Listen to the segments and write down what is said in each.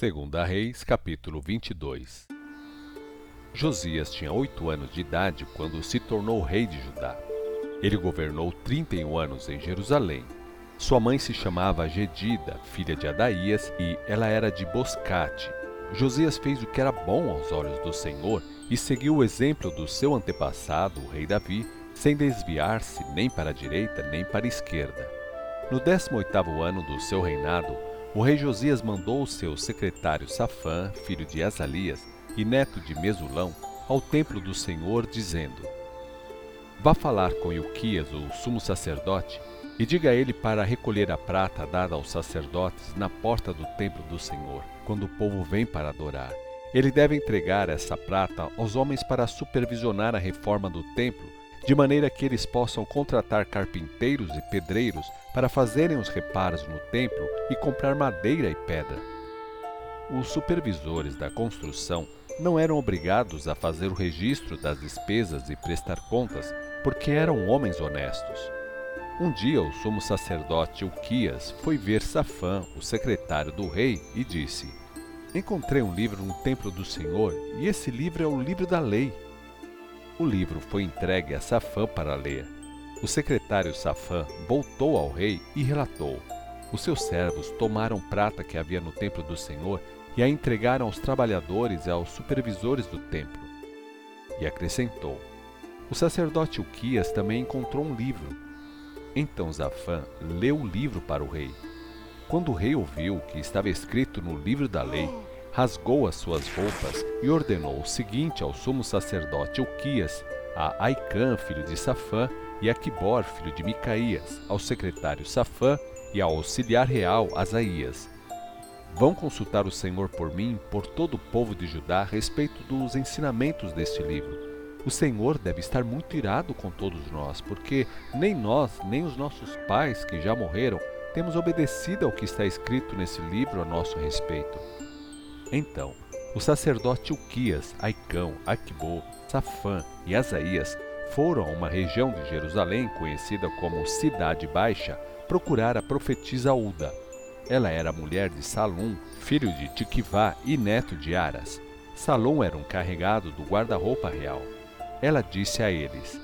Segunda Reis, capítulo 22 Josias tinha oito anos de idade quando se tornou rei de Judá. Ele governou 31 anos em Jerusalém. Sua mãe se chamava Gedida, filha de Adaías, e ela era de Boscate. Josias fez o que era bom aos olhos do Senhor e seguiu o exemplo do seu antepassado, o rei Davi, sem desviar-se nem para a direita nem para a esquerda. No 18º ano do seu reinado, o rei Josias mandou o seu secretário Safã, filho de Azalias e neto de Mesulão, ao templo do Senhor, dizendo: Vá falar com Ilquias, o sumo sacerdote, e diga a ele para recolher a prata dada aos sacerdotes na porta do templo do Senhor, quando o povo vem para adorar. Ele deve entregar essa prata aos homens para supervisionar a reforma do templo de maneira que eles possam contratar carpinteiros e pedreiros para fazerem os reparos no templo e comprar madeira e pedra. Os supervisores da construção não eram obrigados a fazer o registro das despesas e prestar contas, porque eram homens honestos. Um dia o sumo sacerdote Uquias foi ver Safã, o secretário do rei, e disse: Encontrei um livro no templo do Senhor, e esse livro é o livro da lei. O livro foi entregue a Safã para ler. O secretário Safã voltou ao rei e relatou: Os seus servos tomaram prata que havia no templo do Senhor e a entregaram aos trabalhadores e aos supervisores do templo. E acrescentou: O sacerdote Uquias também encontrou um livro. Então Zafã leu o livro para o rei. Quando o rei ouviu o que estava escrito no livro da lei, rasgou as suas roupas e ordenou o seguinte ao sumo sacerdote Uquias, a Aicã, filho de Safã, e a Quibor, filho de Micaías, ao secretário Safã e ao auxiliar real Asaías. Vão consultar o Senhor por mim, por todo o povo de Judá, a respeito dos ensinamentos deste livro. O Senhor deve estar muito irado com todos nós, porque nem nós, nem os nossos pais, que já morreram, temos obedecido ao que está escrito nesse livro a nosso respeito. Então, o sacerdote Uquias, Aicão, Aquibô, Safã e Asaías foram a uma região de Jerusalém conhecida como Cidade Baixa procurar a profetisa Uda. Ela era mulher de Salum, filho de Tiquivá e neto de Aras. Salom era um carregado do guarda-roupa real. Ela disse a eles: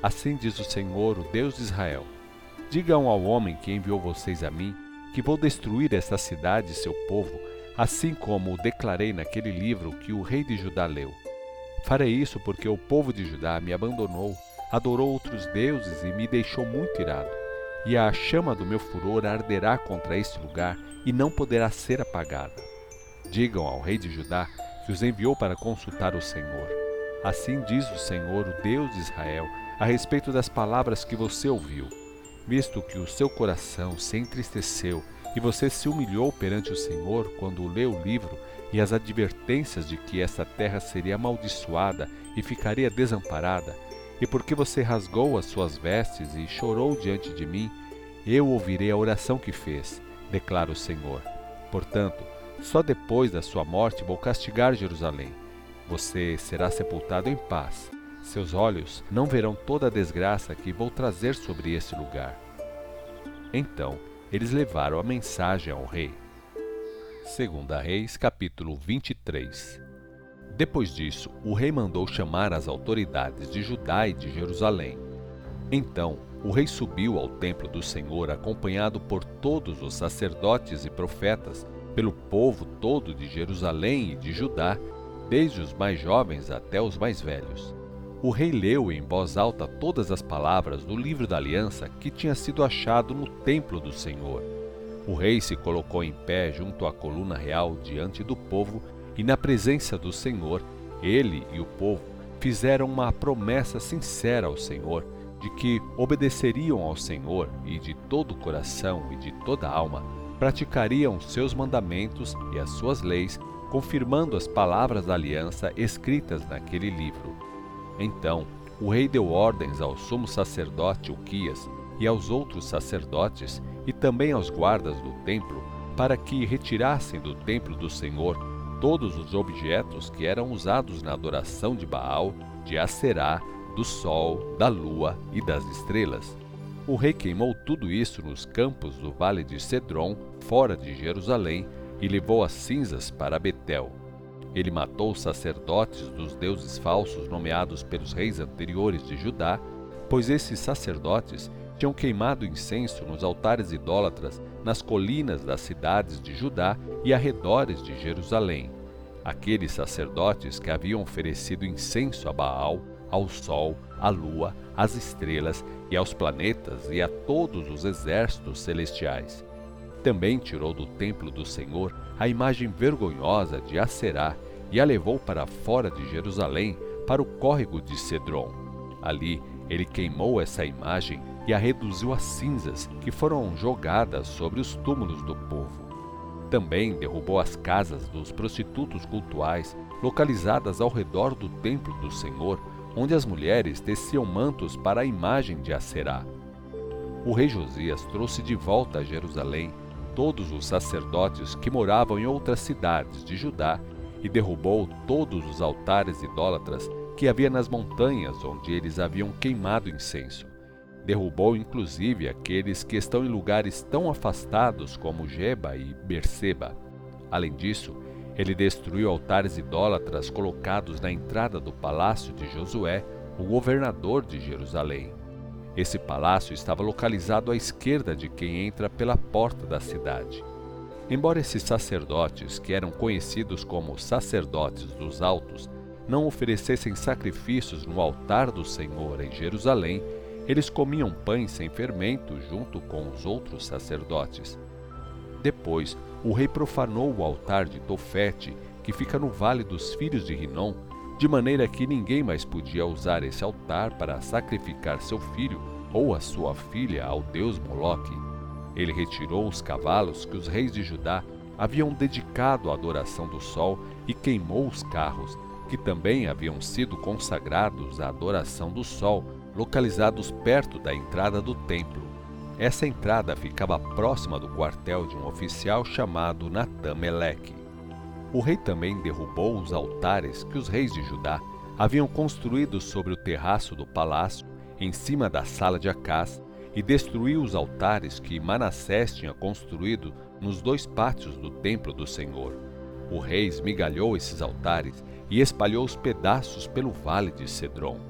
Assim diz o Senhor, o Deus de Israel: Digam ao homem que enviou vocês a mim que vou destruir esta cidade e seu povo assim como declarei naquele livro que o rei de Judá leu. Farei isso porque o povo de Judá me abandonou, adorou outros deuses e me deixou muito irado. E a chama do meu furor arderá contra este lugar e não poderá ser apagada. Digam ao rei de Judá que os enviou para consultar o Senhor. Assim diz o Senhor, o Deus de Israel, a respeito das palavras que você ouviu. Visto que o seu coração se entristeceu e você se humilhou perante o Senhor quando leu o livro e as advertências de que essa terra seria amaldiçoada e ficaria desamparada, e porque você rasgou as suas vestes e chorou diante de mim, eu ouvirei a oração que fez, declara o Senhor. Portanto, só depois da sua morte vou castigar Jerusalém. Você será sepultado em paz. Seus olhos não verão toda a desgraça que vou trazer sobre esse lugar. Então, eles levaram a mensagem ao rei. Segunda Reis, capítulo 23. Depois disso, o rei mandou chamar as autoridades de Judá e de Jerusalém. Então, o rei subiu ao templo do Senhor acompanhado por todos os sacerdotes e profetas, pelo povo todo de Jerusalém e de Judá, desde os mais jovens até os mais velhos. O rei leu em voz alta todas as palavras do livro da aliança que tinha sido achado no templo do Senhor. O rei se colocou em pé junto à coluna real diante do povo e, na presença do Senhor, ele e o povo fizeram uma promessa sincera ao Senhor de que obedeceriam ao Senhor e de todo o coração e de toda a alma praticariam seus mandamentos e as suas leis, confirmando as palavras da aliança escritas naquele livro. Então o rei deu ordens ao sumo sacerdote Uquias e aos outros sacerdotes e também aos guardas do templo para que retirassem do templo do Senhor todos os objetos que eram usados na adoração de Baal, de Aserá, do sol, da lua e das estrelas. O rei queimou tudo isso nos campos do vale de Cedron, fora de Jerusalém, e levou as cinzas para Betel. Ele matou sacerdotes dos deuses falsos nomeados pelos reis anteriores de Judá, pois esses sacerdotes tinham queimado incenso nos altares idólatras nas colinas das cidades de Judá e arredores de Jerusalém. Aqueles sacerdotes que haviam oferecido incenso a Baal, ao sol, à lua, às estrelas e aos planetas e a todos os exércitos celestiais. Também tirou do templo do Senhor a imagem vergonhosa de Aserá e a levou para fora de Jerusalém, para o córrego de Cedron. Ali ele queimou essa imagem e a reduziu a cinzas que foram jogadas sobre os túmulos do povo. Também derrubou as casas dos prostitutos cultuais localizadas ao redor do templo do Senhor, onde as mulheres teciam mantos para a imagem de Aserá. O rei Josias trouxe de volta a Jerusalém todos os sacerdotes que moravam em outras cidades de Judá e derrubou todos os altares idólatras que havia nas montanhas onde eles haviam queimado incenso. Derrubou inclusive aqueles que estão em lugares tão afastados como Geba e Berseba. Além disso, ele destruiu altares idólatras colocados na entrada do palácio de Josué, o governador de Jerusalém. Esse palácio estava localizado à esquerda de quem entra pela porta da cidade. Embora esses sacerdotes, que eram conhecidos como sacerdotes dos altos, não oferecessem sacrifícios no altar do Senhor em Jerusalém, eles comiam pães sem fermento junto com os outros sacerdotes. Depois, o rei profanou o altar de Tofete, que fica no vale dos filhos de Rinom, de maneira que ninguém mais podia usar esse altar para sacrificar seu filho ou a sua filha ao deus Moloque. Ele retirou os cavalos que os reis de Judá haviam dedicado à adoração do sol e queimou os carros, que também haviam sido consagrados à adoração do sol, localizados perto da entrada do templo. Essa entrada ficava próxima do quartel de um oficial chamado Natan Meleque. O rei também derrubou os altares que os reis de Judá haviam construído sobre o terraço do palácio, em cima da sala de Acás, e destruiu os altares que Manassés tinha construído nos dois pátios do templo do Senhor. O rei esmigalhou esses altares e espalhou os pedaços pelo vale de Cedron.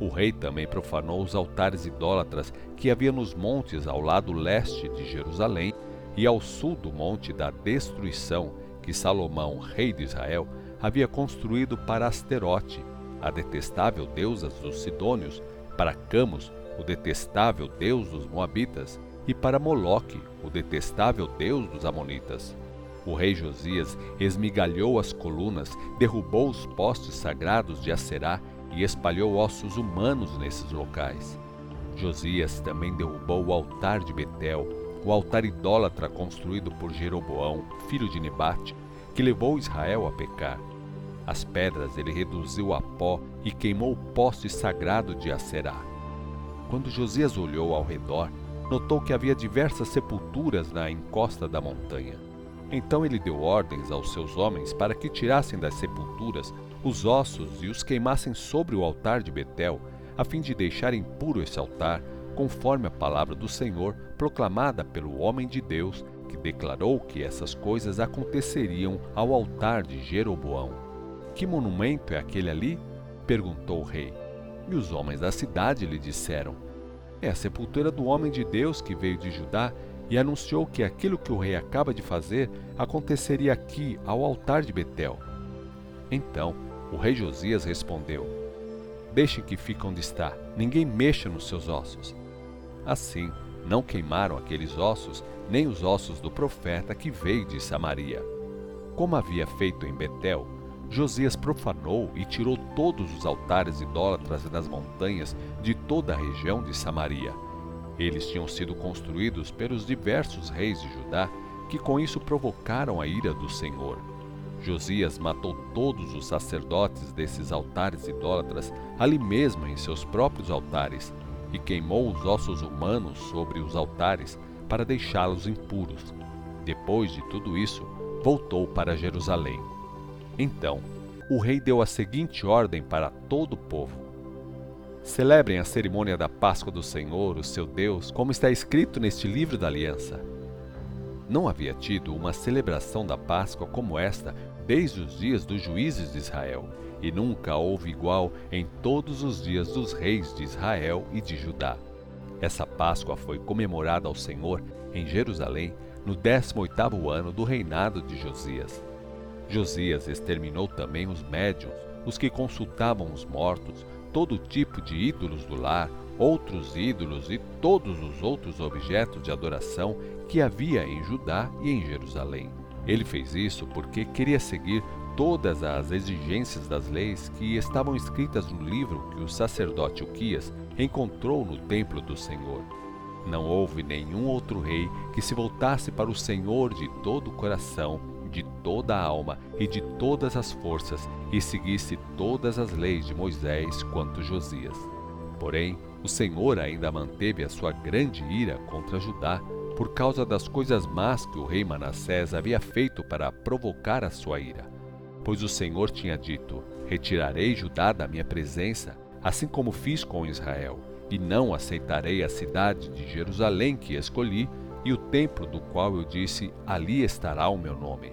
O rei também profanou os altares idólatras que havia nos montes ao lado leste de Jerusalém e ao sul do monte da destruição que Salomão, rei de Israel, havia construído para Asterote, a detestável deusa dos Sidônios, para Camus, o detestável deus dos Moabitas, e para Moloque, o detestável deus dos Amonitas. O rei Josias esmigalhou as colunas, derrubou os postes sagrados de Aserá e espalhou ossos humanos nesses locais. Josias também derrubou o altar de Betel, o altar idólatra construído por Jeroboão, filho de Nebate, que levou Israel a pecar. As pedras ele reduziu a pó e queimou o poste sagrado de Aserá. Quando Josias olhou ao redor, notou que havia diversas sepulturas na encosta da montanha. Então ele deu ordens aos seus homens para que tirassem das sepulturas os ossos e os queimassem sobre o altar de Betel, a fim de deixar impuro esse altar, conforme a palavra do Senhor proclamada pelo homem de Deus, que declarou que essas coisas aconteceriam ao altar de Jeroboão. Que monumento é aquele ali? perguntou o rei. E os homens da cidade lhe disseram: É a sepultura do homem de Deus que veio de Judá e anunciou que aquilo que o rei acaba de fazer aconteceria aqui, ao altar de Betel. Então o rei Josias respondeu: Deixem que fique onde está, ninguém mexa nos seus ossos. Assim, não queimaram aqueles ossos, nem os ossos do profeta que veio de Samaria. Como havia feito em Betel, Josias profanou e tirou todos os altares idólatras das montanhas de toda a região de Samaria. Eles tinham sido construídos pelos diversos reis de Judá, que com isso provocaram a ira do Senhor. Josias matou todos os sacerdotes desses altares idólatras ali mesmo em seus próprios altares e queimou os ossos humanos sobre os altares para deixá-los impuros. Depois de tudo isso, voltou para Jerusalém. Então, o rei deu a seguinte ordem para todo o povo: Celebrem a cerimônia da Páscoa do Senhor, o seu Deus, como está escrito neste livro da aliança. Não havia tido uma celebração da Páscoa como esta desde os dias dos juízes de Israel, e nunca houve igual em todos os dias dos reis de Israel e de Judá. Essa Páscoa foi comemorada ao Senhor em Jerusalém no 18º ano do reinado de Josias. Josias exterminou também os médiuns, os que consultavam os mortos, todo tipo de ídolos do lar, outros ídolos e todos os outros objetos de adoração que havia em Judá e em Jerusalém. Ele fez isso porque queria seguir todas as exigências das leis que estavam escritas no livro que o sacerdote Uquias encontrou no templo do Senhor. Não houve nenhum outro rei que se voltasse para o Senhor de todo o coração, de toda a alma e de todas as forças e seguisse todas as leis de Moisés quanto Josias. Porém, o Senhor ainda manteve a sua grande ira contra Judá por causa das coisas más que o rei Manassés havia feito para provocar a sua ira. Pois o Senhor tinha dito: Retirarei Judá da minha presença, assim como fiz com Israel, e não aceitarei a cidade de Jerusalém que escolhi e o templo do qual eu disse: Ali estará o meu nome.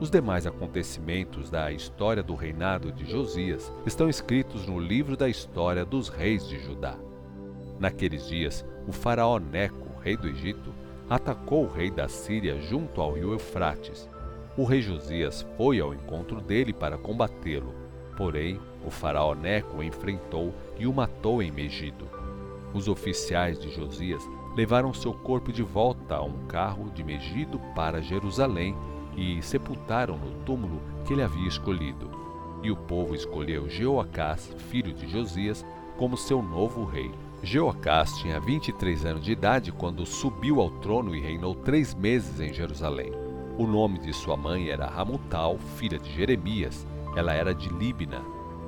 Os demais acontecimentos da história do reinado de Josias estão escritos no livro da história dos reis de Judá. Naqueles dias, o faraó Neco, rei do Egito, atacou o rei da Síria junto ao rio Eufrates. O rei Josias foi ao encontro dele para combatê-lo, porém o faraó Neco o enfrentou e o matou em Megido. Os oficiais de Josias levaram seu corpo de volta a um carro de Megido para Jerusalém e sepultaram no túmulo que ele havia escolhido. E o povo escolheu Jeoacás, filho de Josias, como seu novo rei. Jeoacás tinha 23 anos de idade quando subiu ao trono e reinou três meses em Jerusalém. O nome de sua mãe era Ramutal, filha de Jeremias. Ela era de Líbina.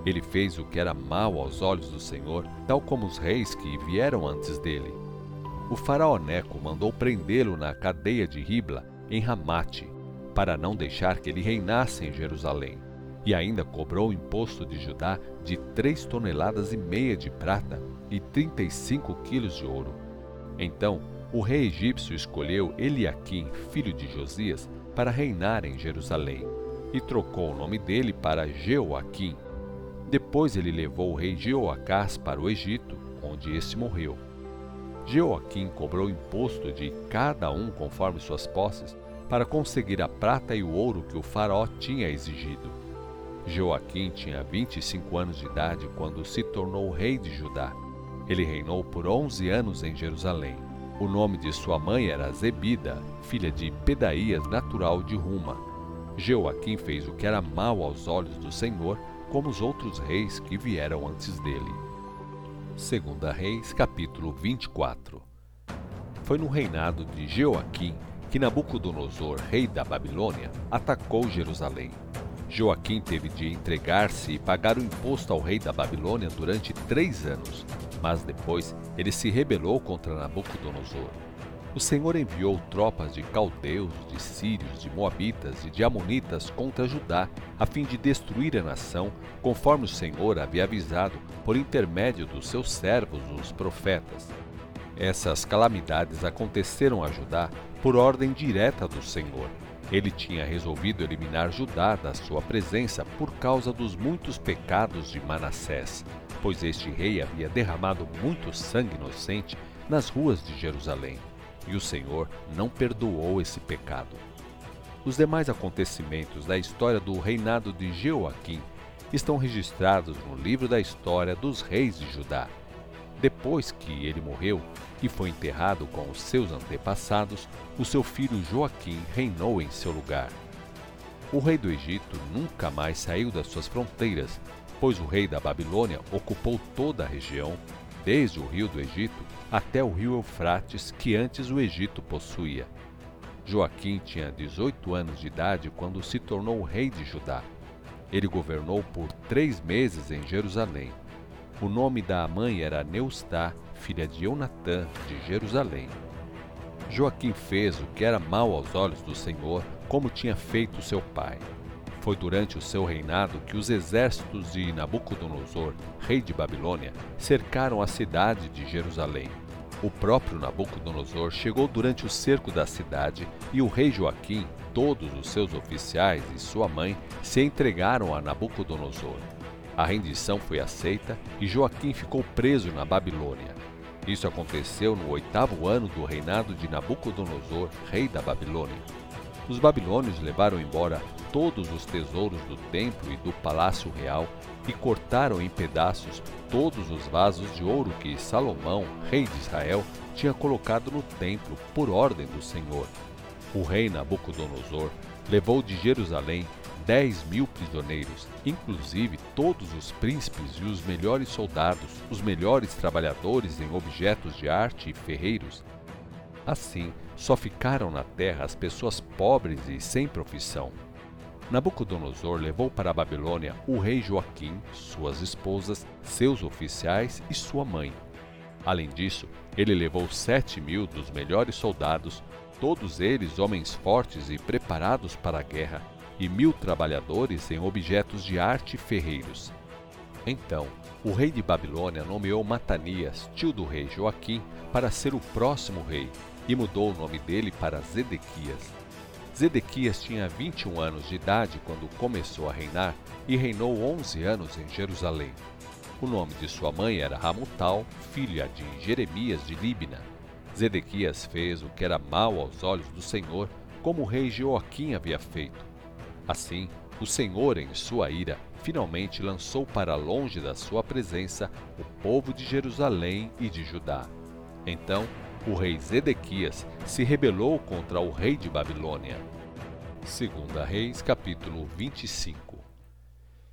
Ele fez o que era mal aos olhos do Senhor, tal como os reis que vieram antes dele. O faraó Neco mandou prendê-lo na cadeia de Ribla, em Ramate, para não deixar que ele reinasse em Jerusalém, e ainda cobrou o imposto de Judá de três toneladas e meia de prata e trinta e cinco quilos de ouro. Então o rei egípcio escolheu Eliaquim, filho de Josias, para reinar em Jerusalém, e trocou o nome dele para Jeoaquim. Depois ele levou o rei Jeoacás para o Egito, onde este morreu. Jeoaquim cobrou imposto de cada um conforme suas posses, para conseguir a prata e o ouro que o faraó tinha exigido. Joaquim tinha 25 anos de idade quando se tornou rei de Judá. Ele reinou por 11 anos em Jerusalém. O nome de sua mãe era Zebida, filha de Pedaías, natural de Ruma. Joaquim fez o que era mal aos olhos do Senhor, como os outros reis que vieram antes dele. Segunda Reis, capítulo 24. Foi no reinado de Joaquim que Nabucodonosor, rei da Babilônia, atacou Jerusalém. Joaquim teve de entregar-se e pagar o imposto ao rei da Babilônia durante três anos, mas depois ele se rebelou contra Nabucodonosor. O Senhor enviou tropas de caldeus, de sírios, de moabitas e de amonitas contra Judá, a fim de destruir a nação, conforme o Senhor havia avisado por intermédio dos seus servos, os profetas. Essas calamidades aconteceram a Judá por ordem direta do Senhor. Ele tinha resolvido eliminar Judá da sua presença por causa dos muitos pecados de Manassés, pois este rei havia derramado muito sangue inocente nas ruas de Jerusalém, e o Senhor não perdoou esse pecado. Os demais acontecimentos da história do reinado de Jeoaquim estão registrados no livro da história dos reis de Judá. Depois que ele morreu e foi enterrado com os seus antepassados, o seu filho Joaquim reinou em seu lugar. O rei do Egito nunca mais saiu das suas fronteiras, pois o rei da Babilônia ocupou toda a região, desde o rio do Egito até o rio Eufrates, que antes o Egito possuía. Joaquim tinha 18 anos de idade quando se tornou rei de Judá. Ele governou por três meses em Jerusalém. O nome da mãe era Neustá, filha de Onatã, de Jerusalém. Joaquim fez o que era mal aos olhos do Senhor, como tinha feito seu pai. Foi durante o seu reinado que os exércitos de Nabucodonosor, rei de Babilônia, cercaram a cidade de Jerusalém. O próprio Nabucodonosor chegou durante o cerco da cidade e o rei Joaquim, todos os seus oficiais e sua mãe se entregaram a Nabucodonosor. A rendição foi aceita e Joaquim ficou preso na Babilônia. Isso aconteceu no oitavo ano do reinado de Nabucodonosor, rei da Babilônia. Os babilônios levaram embora todos os tesouros do templo e do palácio real e cortaram em pedaços todos os vasos de ouro que Salomão, rei de Israel, tinha colocado no templo por ordem do Senhor. O rei Nabucodonosor levou de Jerusalém dez mil prisioneiros, inclusive todos os príncipes e os melhores soldados, os melhores trabalhadores em objetos de arte e ferreiros. Assim, só ficaram na terra as pessoas pobres e sem profissão. Nabucodonosor levou para a Babilônia o rei Joaquim, suas esposas, seus oficiais e sua mãe. Além disso, ele levou sete mil dos melhores soldados, todos eles homens fortes e preparados para a guerra, e mil trabalhadores em objetos de arte e ferreiros. Então, o rei de Babilônia nomeou Matanias, tio do rei Joaquim, para ser o próximo rei, e mudou o nome dele para Zedequias. Zedequias tinha 21 anos de idade quando começou a reinar e reinou 11 anos em Jerusalém. O nome de sua mãe era Ramutal, filha de Jeremias de Líbina. Zedequias fez o que era mal aos olhos do Senhor, como o rei Joaquim havia feito. Assim, o Senhor, em sua ira, finalmente lançou para longe da sua presença o povo de Jerusalém e de Judá. Então, o rei Zedequias se rebelou contra o rei de Babilônia. Segunda Reis, capítulo 25.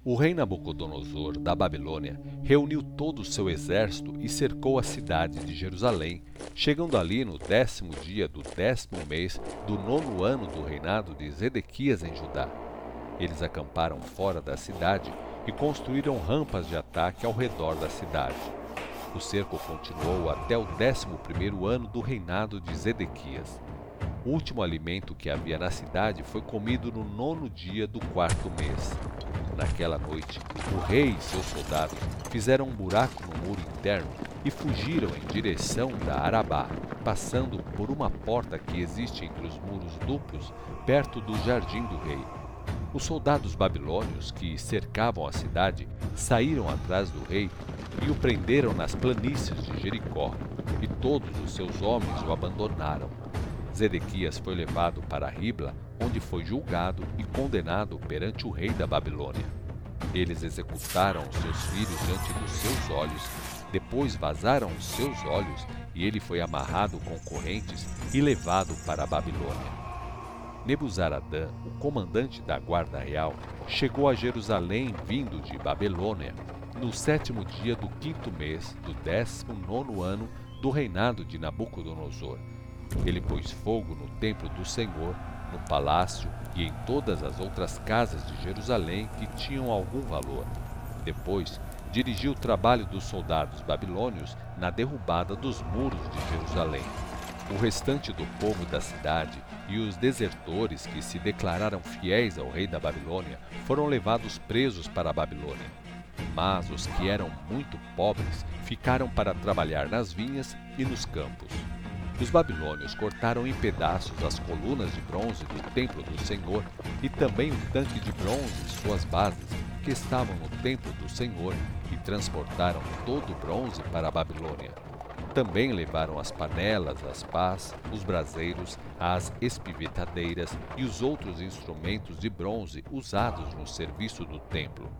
O rei Nabucodonosor da Babilônia reuniu todo o seu exército e cercou a cidade de Jerusalém, chegando ali no décimo dia do décimo mês do nono ano do reinado de Zedequias em Judá. Eles acamparam fora da cidade e construíram rampas de ataque ao redor da cidade. O cerco continuou até o décimo primeiro ano do reinado de Zedequias. O último alimento que havia na cidade foi comido no nono dia do quarto mês. Naquela noite, o rei e seus soldados fizeram um buraco no muro interno e fugiram em direção da Arabá, passando por uma porta que existe entre os muros duplos, perto do jardim do rei. Os soldados babilônios que cercavam a cidade saíram atrás do rei e o prenderam nas planícies de Jericó, e todos os seus homens o abandonaram. Zedequias foi levado para Ribla, onde foi julgado e condenado perante o rei da Babilônia. Eles executaram seus filhos diante dos seus olhos, depois vazaram os seus olhos, e ele foi amarrado com correntes e levado para a Babilônia. Nebuzaradã, o comandante da guarda real, chegou a Jerusalém vindo de Babilônia no sétimo dia do quinto mês do décimo nono ano do reinado de Nabucodonosor. Ele pôs fogo no templo do Senhor, no palácio e em todas as outras casas de Jerusalém que tinham algum valor. Depois, dirigiu o trabalho dos soldados babilônios na derrubada dos muros de Jerusalém. O restante do povo da cidade e os desertores que se declararam fiéis ao rei da Babilônia foram levados presos para a Babilônia mas os que eram muito pobres ficaram para trabalhar nas vinhas e nos campos. Os babilônios cortaram em pedaços as colunas de bronze do templo do Senhor e também o tanque de bronze e suas bases, que estavam no templo do Senhor, e transportaram todo o bronze para a Babilônia. Também levaram as panelas, as pás, os braseiros, as espivetadeiras e os outros instrumentos de bronze usados no serviço do templo.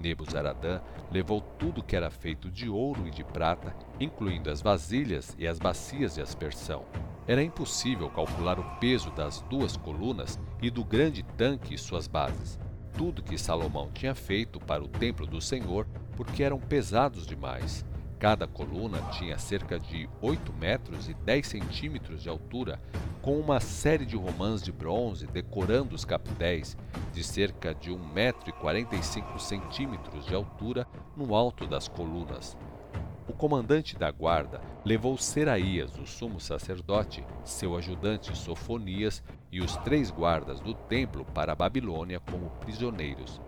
Nebuzaradã levou tudo que era feito de ouro e de prata, incluindo as vasilhas e as bacias de aspersão. Era impossível calcular o peso das duas colunas e do grande tanque e suas bases. Tudo que Salomão tinha feito para o templo do Senhor, porque eram pesados demais. Cada coluna tinha cerca de 8 metros e 10 centímetros de altura, com uma série de romãs de bronze decorando os capitéis, de cerca de 1 metro e 45 centímetros de altura no alto das colunas. O comandante da guarda levou Seraías, o sumo sacerdote, seu ajudante Sofonias e os três guardas do templo para a Babilônia como prisioneiros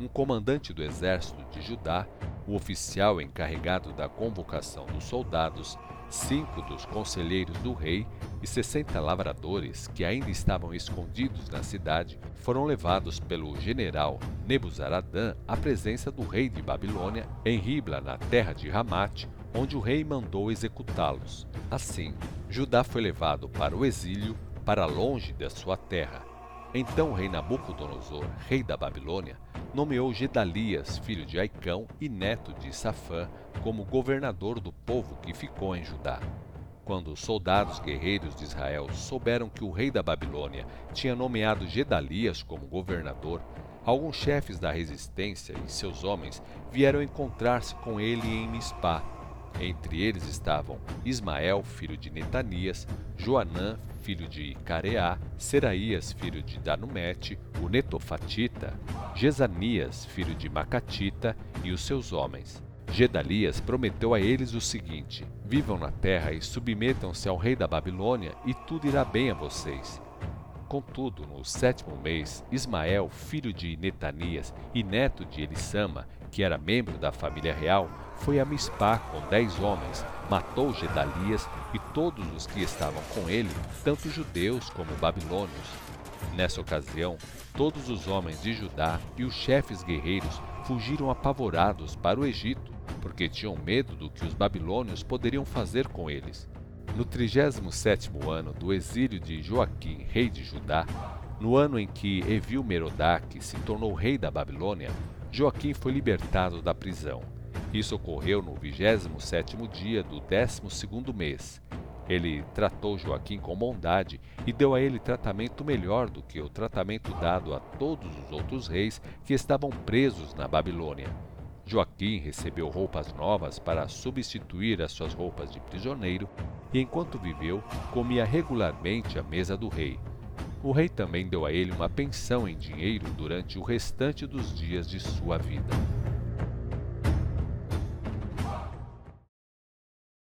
um comandante do exército de Judá, o oficial encarregado da convocação dos soldados, cinco dos conselheiros do rei e sessenta lavradores que ainda estavam escondidos na cidade foram levados pelo general Nebuzaradã à presença do rei de Babilônia em Ribla, na terra de Ramate, onde o rei mandou executá-los. Assim, Judá foi levado para o exílio, para longe da sua terra. Então o rei Nabucodonosor, rei da Babilônia, nomeou Gedalias, filho de Aicão e neto de Safã, como governador do povo que ficou em Judá. Quando os soldados guerreiros de Israel souberam que o rei da Babilônia tinha nomeado Gedalias como governador, alguns chefes da resistência e seus homens vieram encontrar-se com ele em Mispá. Entre eles estavam Ismael, filho de Netanias, Joanã, filho de Careá, Seraías, filho de Danumete, o Netofatita, Jezanias, filho de Macatita, e os seus homens. Gedalias prometeu a eles o seguinte: Vivam na terra e submetam-se ao rei da Babilônia, e tudo irá bem a vocês. Contudo, no sétimo mês, Ismael, filho de Netanias e neto de Elissama, que era membro da família real, foi a Mispá com dez homens, matou Gedalias e todos os que estavam com ele, tanto judeus como babilônios. Nessa ocasião, todos os homens de Judá e os chefes guerreiros fugiram apavorados para o Egito, porque tinham medo do que os babilônios poderiam fazer com eles. No 37 ano do exílio de Joaquim, rei de Judá, no ano em que Evil-Merodach se tornou rei da Babilônia, Joaquim foi libertado da prisão. Isso ocorreu no 27º dia do 12º mês. Ele tratou Joaquim com bondade e deu a ele tratamento melhor do que o tratamento dado a todos os outros reis que estavam presos na Babilônia. Joaquim recebeu roupas novas para substituir as suas roupas de prisioneiro e, enquanto viveu, comia regularmente à mesa do rei. O rei também deu a ele uma pensão em dinheiro durante o restante dos dias de sua vida.